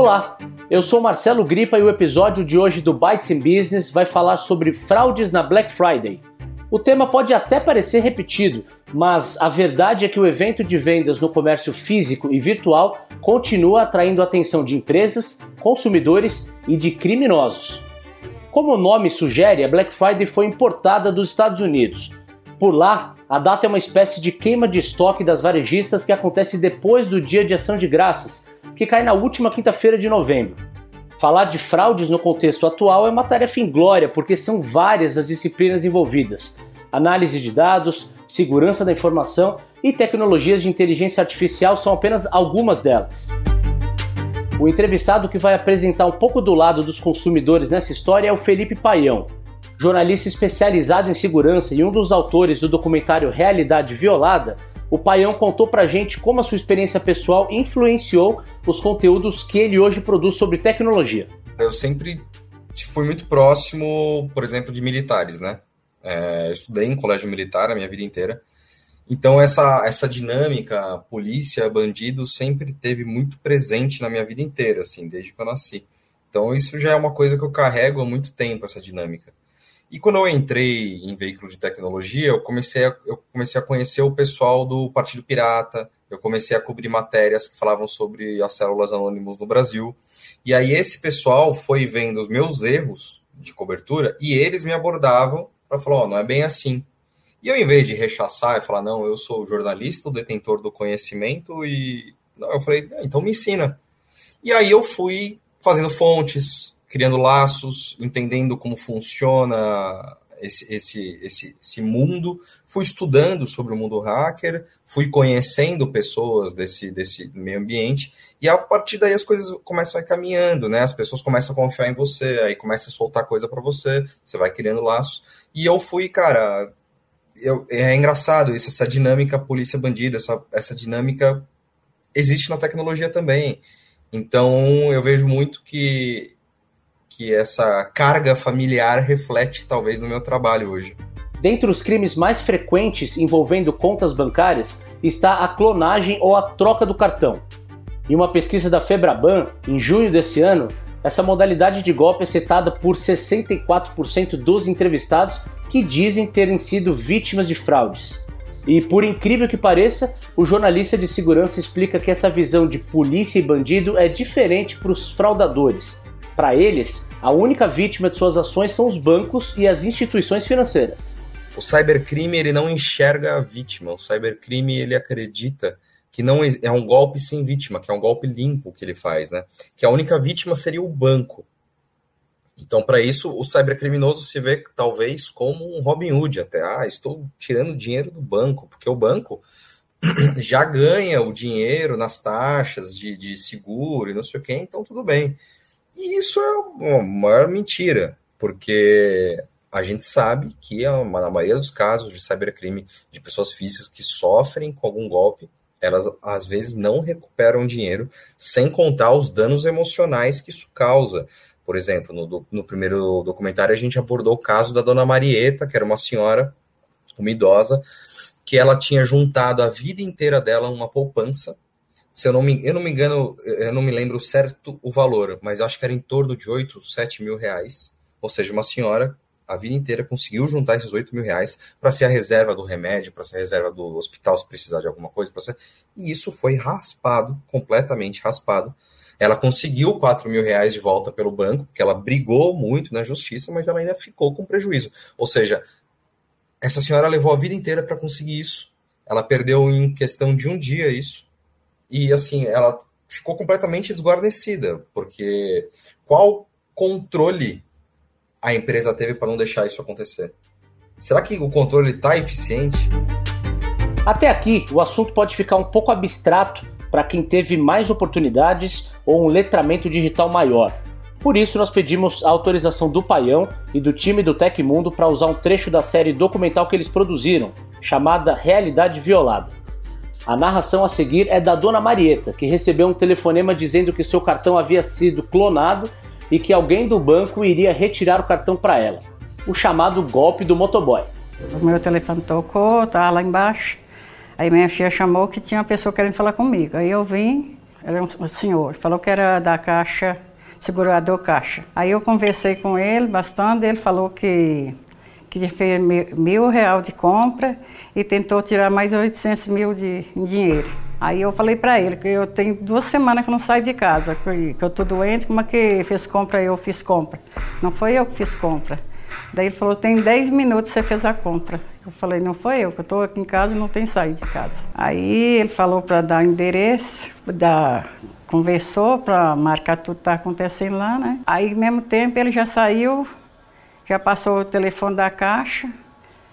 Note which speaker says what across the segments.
Speaker 1: Olá, eu sou Marcelo Gripa e o episódio de hoje do Bytes in Business vai falar sobre fraudes na Black Friday. O tema pode até parecer repetido, mas a verdade é que o evento de vendas no comércio físico e virtual continua atraindo a atenção de empresas, consumidores e de criminosos. Como o nome sugere, a Black Friday foi importada dos Estados Unidos. Por lá, a data é uma espécie de queima de estoque das varejistas que acontece depois do Dia de Ação de Graças, que cai na última quinta-feira de novembro. Falar de fraudes no contexto atual é uma tarefa inglória, porque são várias as disciplinas envolvidas: análise de dados, segurança da informação e tecnologias de inteligência artificial são apenas algumas delas. O entrevistado que vai apresentar um pouco do lado dos consumidores nessa história é o Felipe Paião, jornalista especializado em segurança e um dos autores do documentário Realidade Violada. O Paião contou pra gente como a sua experiência pessoal influenciou os conteúdos que ele hoje produz sobre tecnologia.
Speaker 2: Eu sempre fui muito próximo, por exemplo, de militares, né? É, eu estudei em colégio militar a minha vida inteira. Então, essa, essa dinâmica polícia, bandido, sempre teve muito presente na minha vida inteira, assim, desde que eu nasci. Então, isso já é uma coisa que eu carrego há muito tempo, essa dinâmica. E quando eu entrei em veículo de tecnologia, eu comecei a, eu comecei a conhecer o pessoal do Partido Pirata, eu comecei a cobrir matérias que falavam sobre as células anônimas no Brasil. E aí esse pessoal foi vendo os meus erros de cobertura e eles me abordavam para falar, ó, oh, não é bem assim. E eu, em vez de rechaçar e falar, não, eu sou jornalista, o detentor do conhecimento, e não, eu falei, ah, então me ensina. E aí eu fui fazendo fontes, criando laços, entendendo como funciona esse, esse, esse, esse mundo, fui estudando sobre o mundo hacker, fui conhecendo pessoas desse, desse meio ambiente, e a partir daí as coisas começam a ir caminhando, né? As pessoas começam a confiar em você, aí começa a soltar coisa para você, você vai criando laços. E eu fui, cara, eu, é engraçado isso, essa dinâmica polícia-bandido, essa, essa dinâmica existe na tecnologia também. Então, eu vejo muito que, que essa carga familiar reflete, talvez, no meu trabalho hoje.
Speaker 1: Dentre os crimes mais frequentes envolvendo contas bancárias está a clonagem ou a troca do cartão. Em uma pesquisa da Febraban, em junho desse ano, essa modalidade de golpe é citada por 64% dos entrevistados que dizem terem sido vítimas de fraudes. E por incrível que pareça, o jornalista de segurança explica que essa visão de polícia e bandido é diferente para os fraudadores. Para eles, a única vítima de suas ações são os bancos e as instituições financeiras.
Speaker 2: O cybercrime ele não enxerga a vítima. O cybercrime ele acredita que não é um golpe sem vítima, que é um golpe limpo que ele faz, né? Que a única vítima seria o banco. Então, para isso, o cybercriminoso se vê talvez como um Robin Hood, até. Ah, estou tirando dinheiro do banco, porque o banco já ganha o dinheiro nas taxas de, de seguro e não sei o quê, então tudo bem. E isso é uma maior mentira, porque a gente sabe que na maioria dos casos de cybercrime de pessoas físicas que sofrem com algum golpe, elas às vezes não recuperam dinheiro, sem contar os danos emocionais que isso causa. Por exemplo, no, no primeiro documentário a gente abordou o caso da dona Marieta, que era uma senhora, uma idosa, que ela tinha juntado a vida inteira dela uma poupança. Se eu não me, eu não me engano, eu não me lembro certo o valor, mas acho que era em torno de 8, 7 mil reais. Ou seja, uma senhora a vida inteira conseguiu juntar esses 8 mil reais para ser a reserva do remédio, para ser a reserva do hospital se precisar de alguma coisa. Ser... E isso foi raspado, completamente raspado, ela conseguiu 4 mil reais de volta pelo banco, porque ela brigou muito na justiça, mas ela ainda ficou com prejuízo. Ou seja, essa senhora levou a vida inteira para conseguir isso. Ela perdeu em questão de um dia isso. E assim, ela ficou completamente desguarnecida, porque qual controle a empresa teve para não deixar isso acontecer? Será que o controle está eficiente?
Speaker 1: Até aqui, o assunto pode ficar um pouco abstrato para quem teve mais oportunidades ou um letramento digital maior. Por isso, nós pedimos a autorização do Paião e do time do Tecmundo para usar um trecho da série documental que eles produziram, chamada Realidade Violada. A narração a seguir é da dona Marieta, que recebeu um telefonema dizendo que seu cartão havia sido clonado e que alguém do banco iria retirar o cartão para ela. O chamado golpe do motoboy.
Speaker 3: O meu telefone tocou, estava lá embaixo. Aí minha filha chamou que tinha uma pessoa querendo falar comigo. Aí eu vim, era um senhor, falou que era da Caixa, segurador Caixa. Aí eu conversei com ele bastante, ele falou que, que fez mil, real de compra e tentou tirar mais 800 mil de dinheiro. Aí eu falei para ele que eu tenho duas semanas que não saio de casa, que, eu tô doente, como é que fez compra eu fiz compra? Não foi eu que fiz compra. Daí ele falou, tem 10 minutos você fez a compra. Eu falei, não foi eu, que eu estou aqui em casa e não tenho saído de casa. Aí ele falou para dar endereço, dar, conversou para marcar tudo que está acontecendo lá, né? Aí, ao mesmo tempo, ele já saiu, já passou o telefone da caixa,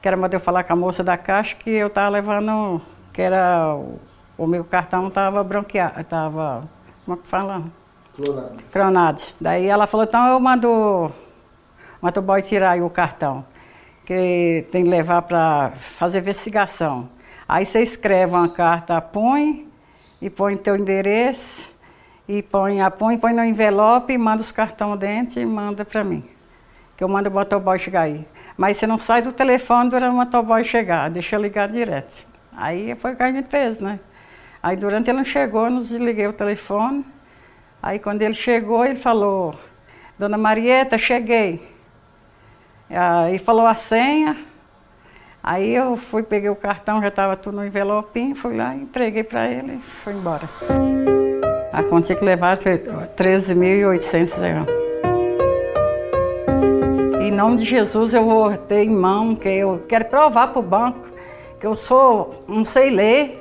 Speaker 3: que era mandar eu falar com a moça da caixa que eu estava levando, que era o meu cartão estava branqueado, estava, como é que fala? Clonado. Clonado. Daí ela falou, então eu mando, mando o boy tirar o cartão, que tem que levar para fazer investigação. Aí você escreve uma carta, põe, e põe teu endereço, e põe, a põe, põe no envelope, manda os cartões dentro e manda para mim. Que eu mando o motoboy chegar aí. Mas você não sai do telefone durante o motoboy chegar, deixa ligar direto. Aí foi o que a gente fez, né? Aí durante ele não chegou, eu nos desliguei o telefone. Aí quando ele chegou, ele falou, Dona Marieta, cheguei. Aí falou a senha. Aí eu fui, peguei o cartão, já estava tudo no envelopinho, fui lá, entreguei para ele e fui embora. A conta que levar 13.800 reais. Em nome de Jesus eu vou ter em mão que eu quero provar para o banco que eu sou, não sei ler,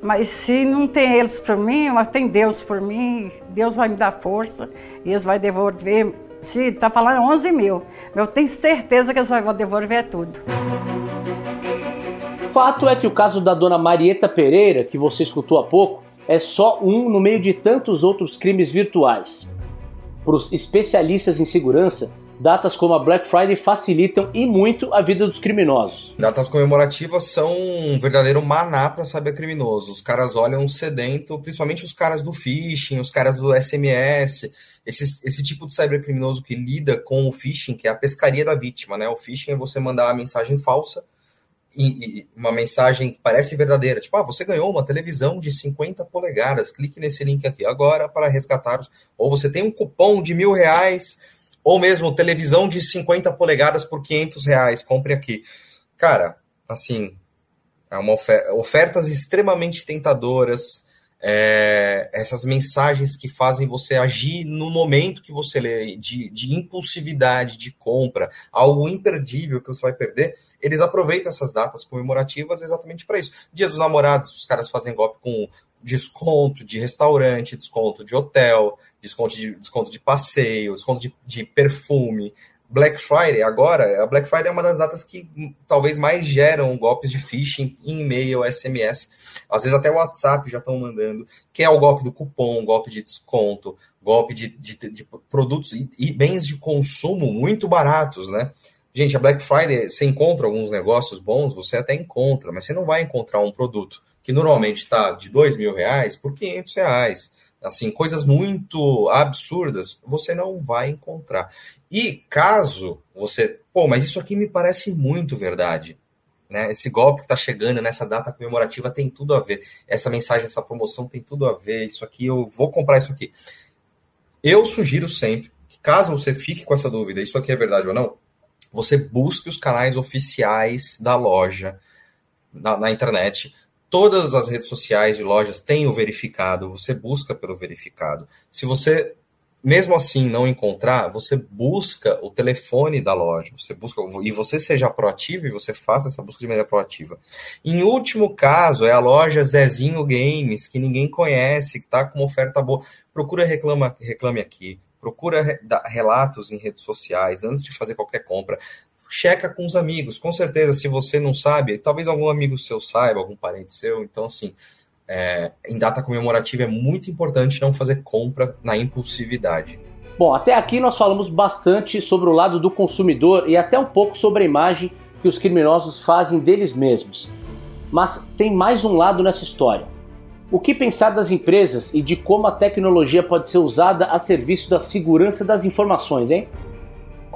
Speaker 3: mas se não tem eles por mim, mas tem Deus por mim, Deus vai me dar força e eles vão devolver. Se está falando 11 mil, eu tenho certeza que eles vão devolver tudo.
Speaker 1: Fato é que o caso da dona Marieta Pereira, que você escutou há pouco, é só um no meio de tantos outros crimes virtuais. Para os especialistas em segurança, datas como a Black Friday facilitam e muito a vida dos criminosos.
Speaker 2: Datas comemorativas são um verdadeiro maná para saber criminoso. Os caras olham sedento, principalmente os caras do phishing, os caras do SMS, esse, esse tipo de cybercriminoso que lida com o phishing, que é a pescaria da vítima, né? O phishing é você mandar uma mensagem falsa uma mensagem que parece verdadeira, tipo, ah, você ganhou uma televisão de 50 polegadas, clique nesse link aqui agora para resgatar. Ou você tem um cupom de mil reais ou mesmo televisão de 50 polegadas por 500 reais, compre aqui. Cara, assim, é uma ofer ofertas extremamente tentadoras, é, essas mensagens que fazem você agir no momento que você lê, de, de, impulsividade, de compra, algo imperdível que você vai perder, eles aproveitam essas datas comemorativas exatamente para isso. Dia dos namorados, os caras fazem golpe com desconto de restaurante, desconto de hotel, desconto de, desconto de passeio, desconto de, de perfume. Black Friday, agora, a Black Friday é uma das datas que talvez mais geram golpes de phishing em e-mail, SMS. Às vezes até WhatsApp já estão mandando, que é o golpe do cupom, golpe de desconto, golpe de, de, de produtos e, e, bens de consumo muito baratos, né? Gente, a Black Friday, você encontra alguns negócios bons, você até encontra, mas você não vai encontrar um produto que normalmente está de dois mil reais por 500 reais assim, coisas muito absurdas, você não vai encontrar. E caso você, pô, mas isso aqui me parece muito verdade. Né? Esse golpe que está chegando nessa data comemorativa tem tudo a ver. Essa mensagem, essa promoção tem tudo a ver. Isso aqui, eu vou comprar isso aqui. Eu sugiro sempre que, caso você fique com essa dúvida, isso aqui é verdade ou não, você busque os canais oficiais da loja na, na internet Todas as redes sociais de lojas têm o verificado, você busca pelo verificado. Se você, mesmo assim, não encontrar, você busca o telefone da loja, você busca e você seja proativo e você faça essa busca de maneira proativa. Em último caso, é a loja Zezinho Games, que ninguém conhece, que está com uma oferta boa. Procura reclama, reclame aqui, procura relatos em redes sociais antes de fazer qualquer compra checa com os amigos. Com certeza, se você não sabe, talvez algum amigo seu saiba, algum parente seu. Então, assim, é, em data comemorativa é muito importante não fazer compra na impulsividade.
Speaker 1: Bom, até aqui nós falamos bastante sobre o lado do consumidor e até um pouco sobre a imagem que os criminosos fazem deles mesmos. Mas tem mais um lado nessa história. O que pensar das empresas e de como a tecnologia pode ser usada a serviço da segurança das informações, hein?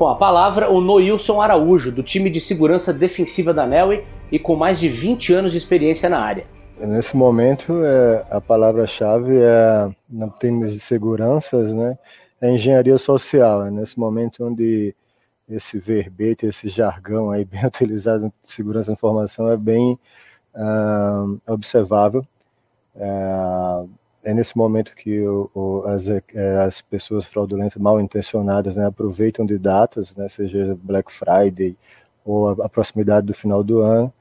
Speaker 1: Com a palavra, o Noilson Araújo, do time de segurança defensiva da Nelway e com mais de 20 anos de experiência na área.
Speaker 4: Nesse momento, é, a palavra-chave é, no termos de seguranças, né, é engenharia social. É nesse momento onde esse verbete, esse jargão aí bem utilizado em segurança da informação é bem uh, observável. Uh, é nesse momento que o, o, as, é, as pessoas fraudulentas, mal intencionadas, né, aproveitam de datas, né, seja Black Friday ou a, a, proximidade do final do ano,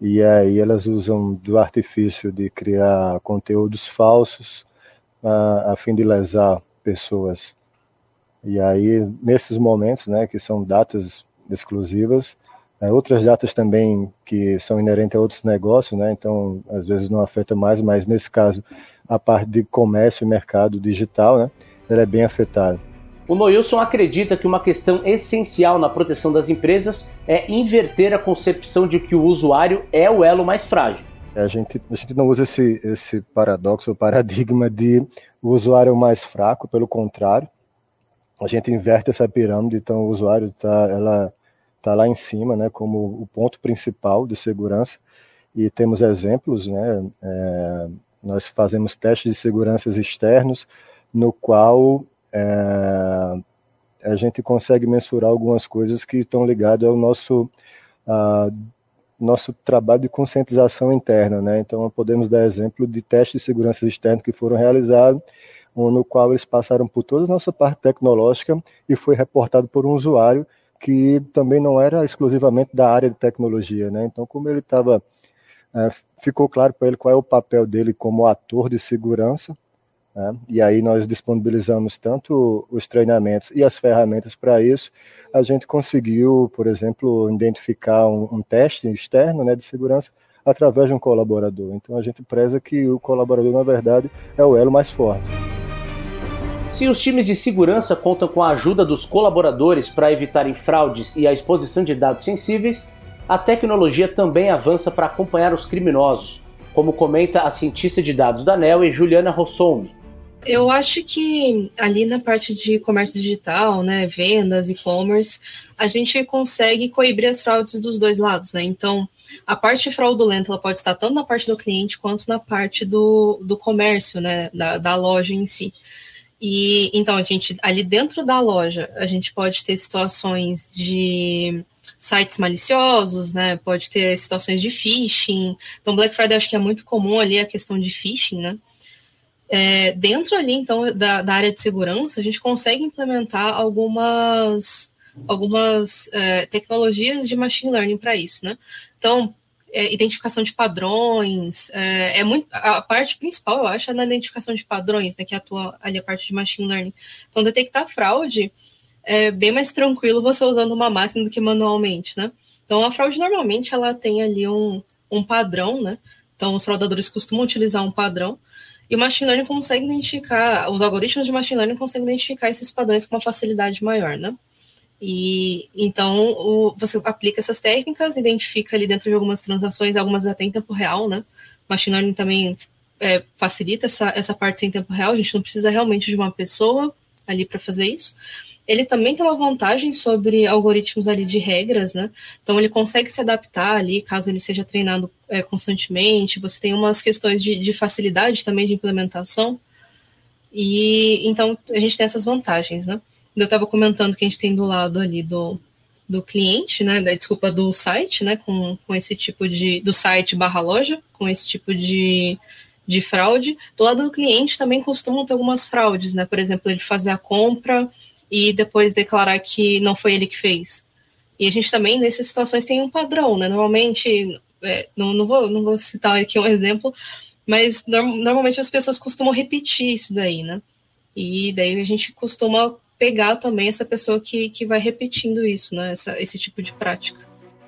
Speaker 4: e aí elas usam do artifício de criar conteúdos falsos a, a fim de lesar pessoas. E aí, nesses momentos, né, que são datas exclusivas, é, outras datas também que são inerentes a outros negócios, né, então às vezes não afeta mais, mas nesse caso a parte de comércio e mercado digital, né, ela é bem afetada.
Speaker 1: O Noilson acredita que uma questão essencial na proteção das empresas é inverter a concepção de que o usuário é o elo mais frágil.
Speaker 4: A gente, a gente não usa esse, esse paradoxo, o paradigma de o usuário mais fraco, pelo contrário, a gente inverte essa pirâmide, então o usuário está ela tá lá em cima, né, como o ponto principal de segurança e temos exemplos, né, é, nós fazemos testes de segurança externos no qual é, a gente consegue mensurar algumas coisas que estão ligadas ao nosso nosso trabalho de conscientização interna, né? Então podemos dar exemplo de testes de segurança externa que foram realizados no qual eles passaram por toda a nossa parte tecnológica e foi reportado por um usuário que também não era exclusivamente da área de tecnologia, né? Então, como ele estava, é, ficou claro para ele qual é o papel dele como ator de segurança, né? e aí nós disponibilizamos tanto os treinamentos e as ferramentas para isso. A gente conseguiu, por exemplo, identificar um, um teste externo, né, de segurança através de um colaborador. Então, a gente preza que o colaborador, na verdade, é o elo mais forte.
Speaker 1: Se os times de segurança contam com a ajuda dos colaboradores para evitarem fraudes e a exposição de dados sensíveis, a tecnologia também avança para acompanhar os criminosos, como comenta a cientista de dados da NEL e Juliana Rossoume.
Speaker 5: Eu acho que ali na parte de comércio digital, né, vendas, e-commerce, a gente consegue coibir as fraudes dos dois lados, né? Então, a parte fraudulenta ela pode estar tanto na parte do cliente quanto na parte do, do comércio, né, da, da loja em si. E então a gente ali dentro da loja a gente pode ter situações de sites maliciosos, né? Pode ter situações de phishing. Então Black Friday acho que é muito comum ali a questão de phishing, né? É, dentro ali então da, da, área de segurança a gente consegue implementar algumas algumas é, tecnologias de machine learning para isso, né? Então é, identificação de padrões, é, é, muito a parte principal, eu acho, é na identificação de padrões, né, que atua ali a parte de machine learning. Então, detectar fraude é bem mais tranquilo você usando uma máquina do que manualmente, né? Então, a fraude normalmente ela tem ali um, um padrão, né? Então, os fraudadores costumam utilizar um padrão e o machine learning consegue identificar, os algoritmos de machine learning conseguem identificar esses padrões com uma facilidade maior, né? E então o, você aplica essas técnicas, identifica ali dentro de algumas transações, algumas até em tempo real, né? Machine learning também é, facilita essa, essa parte sem tempo real, a gente não precisa realmente de uma pessoa ali para fazer isso. Ele também tem uma vantagem sobre algoritmos ali de regras, né? Então ele consegue se adaptar ali, caso ele seja treinado é, constantemente. Você tem umas questões de, de facilidade também de implementação. E então a gente tem essas vantagens, né? Eu estava comentando que a gente tem do lado ali do, do cliente, né? Da, desculpa, do site, né? Com, com esse tipo de. do site barra loja, com esse tipo de, de fraude. Do lado do cliente também costumam ter algumas fraudes, né? Por exemplo, ele fazer a compra e depois declarar que não foi ele que fez. E a gente também, nessas situações, tem um padrão, né? Normalmente, é, não, não, vou, não vou citar aqui um exemplo, mas norm, normalmente as pessoas costumam repetir isso daí, né? E daí a gente costuma pegar também essa pessoa que, que vai repetindo isso, né? Essa, esse tipo de prática.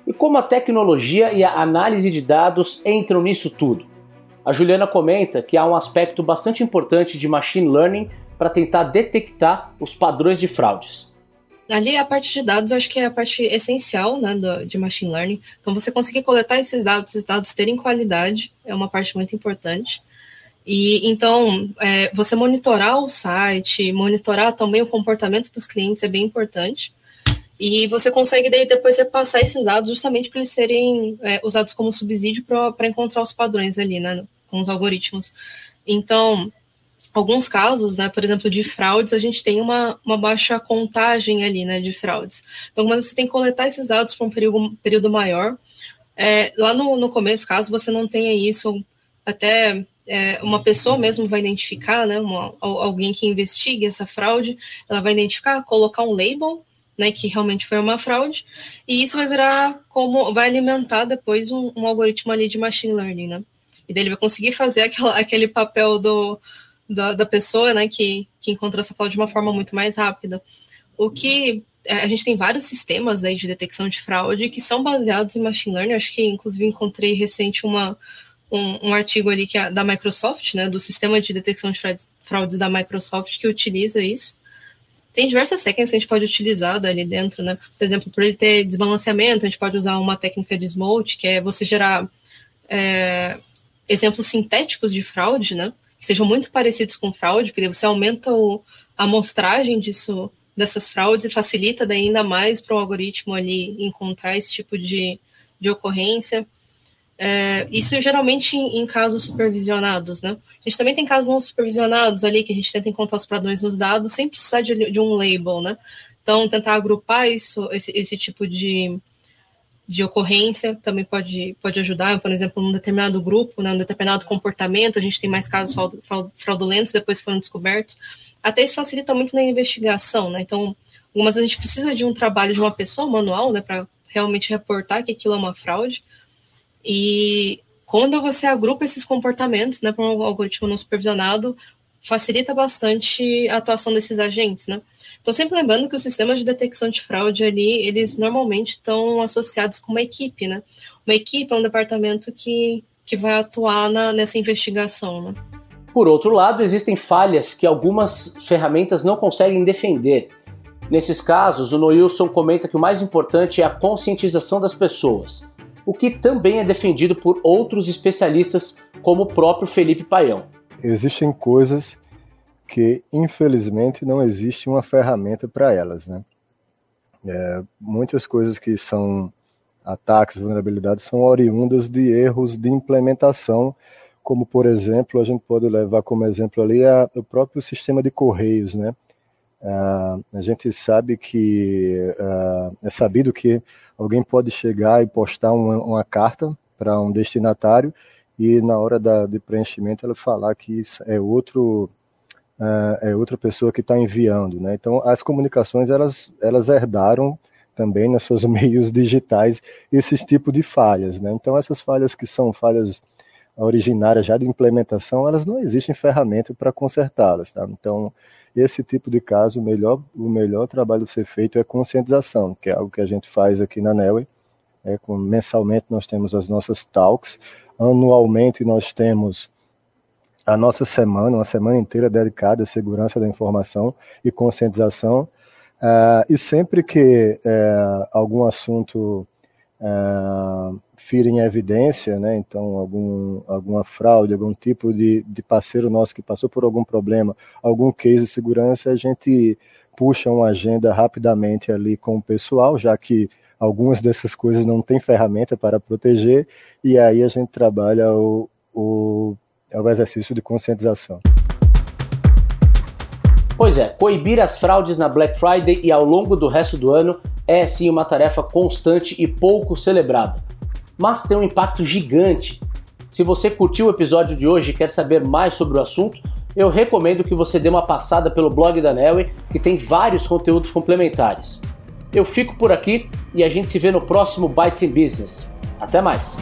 Speaker 1: E como a tecnologia e a análise de dados entram nisso tudo? A Juliana comenta que há um aspecto bastante importante de machine learning para tentar detectar os padrões de fraudes.
Speaker 5: Ali a parte de dados, acho que é a parte essencial né, do, de machine learning. Então, você conseguir coletar esses dados, esses dados terem qualidade, é uma parte muito importante. E então, é, você monitorar o site, monitorar também o comportamento dos clientes é bem importante. E você consegue daí depois repassar esses dados justamente para eles serem é, usados como subsídio para encontrar os padrões ali, né, com os algoritmos. Então, alguns casos, né, por exemplo, de fraudes, a gente tem uma, uma baixa contagem ali, né, de fraudes. Então, quando você tem que coletar esses dados para um período, período maior, é, lá no, no começo, caso você não tenha isso, até é, uma pessoa mesmo vai identificar, né, uma, alguém que investigue essa fraude, ela vai identificar, colocar um label, né, que realmente foi uma fraude, e isso vai virar como, vai alimentar depois um, um algoritmo ali de machine learning, né, e daí ele vai conseguir fazer aquela, aquele papel do, da, da pessoa, né, que, que encontrou essa fraude de uma forma muito mais rápida. O que é, a gente tem vários sistemas né, de detecção de fraude que são baseados em machine learning. Acho que, inclusive, encontrei recente uma, um, um artigo ali que é da Microsoft, né, do sistema de detecção de fraudes, da Microsoft, que utiliza isso. Tem diversas técnicas que a gente pode utilizar ali dentro, né? Por exemplo, para ele ter desbalanceamento, a gente pode usar uma técnica de smoke, que é você gerar é, exemplos sintéticos de fraude, né? Que sejam muito parecidos com fraude, porque você aumenta o, a amostragem disso, dessas fraudes e facilita ainda mais para o algoritmo ali encontrar esse tipo de, de ocorrência. É, isso geralmente em, em, casos supervisionados, né? A gente também tem casos não supervisionados ali que a gente tenta encontrar os padrões nos dados sem precisar de, de um label, né? Então, tentar agrupar isso, esse, esse tipo de, de ocorrência também pode, pode ajudar, por exemplo, num determinado grupo, né, um determinado comportamento, a gente tem mais casos fraudulentos depois foram descobertos. Até isso facilita muito na investigação, né? Então, algumas a gente precisa de um trabalho de uma pessoa manual, né, para realmente reportar que aquilo é uma fraude. E quando você agrupa esses comportamentos, né, para um algoritmo não supervisionado, facilita bastante a atuação desses agentes, né? Estou sempre lembrando que os sistemas de detecção de fraude ali, eles normalmente estão associados com uma equipe, né? Uma equipe é um departamento que, que vai atuar na, nessa investigação, né?
Speaker 1: Por outro lado, existem falhas que algumas ferramentas não conseguem defender. Nesses casos, o Noilson comenta que o mais importante é a conscientização das pessoas, o que também é defendido por outros especialistas, como o próprio Felipe Paião.
Speaker 4: Existem coisas que infelizmente não existe uma ferramenta para elas, né? É, muitas coisas que são ataques, vulnerabilidades, são oriundas de erros de implementação, como por exemplo, a gente pode levar como exemplo ali a, o próprio sistema de correios, né? Uh, a gente sabe que uh, é sabido que alguém pode chegar e postar uma, uma carta para um destinatário e na hora da, de preenchimento ela falar que é outro uh, é outra pessoa que está enviando, né? Então as comunicações elas elas herdaram também nos seus meios digitais esses tipos de falhas, né? Então essas falhas que são falhas originárias já de implementação, elas não existem ferramenta para consertá-las, tá? Então esse tipo de caso, o melhor, o melhor trabalho a ser feito é conscientização, que é algo que a gente faz aqui na Nelway. É, com, mensalmente nós temos as nossas talks, anualmente nós temos a nossa semana, uma semana inteira dedicada à segurança da informação e conscientização. Uh, e sempre que uh, algum assunto uh, fira em evidência, né, então algum, alguma fraude, algum tipo de, de parceiro nosso que passou por algum problema, algum case de segurança, a gente puxa uma agenda rapidamente ali com o pessoal, já que algumas dessas coisas não tem ferramenta para proteger, e aí a gente trabalha o, o é o exercício de conscientização.
Speaker 1: Pois é, coibir as fraudes na Black Friday e ao longo do resto do ano é sim uma tarefa constante e pouco celebrada, mas tem um impacto gigante. Se você curtiu o episódio de hoje e quer saber mais sobre o assunto, eu recomendo que você dê uma passada pelo blog da Nelway, que tem vários conteúdos complementares. Eu fico por aqui e a gente se vê no próximo Bytes in Business. Até mais!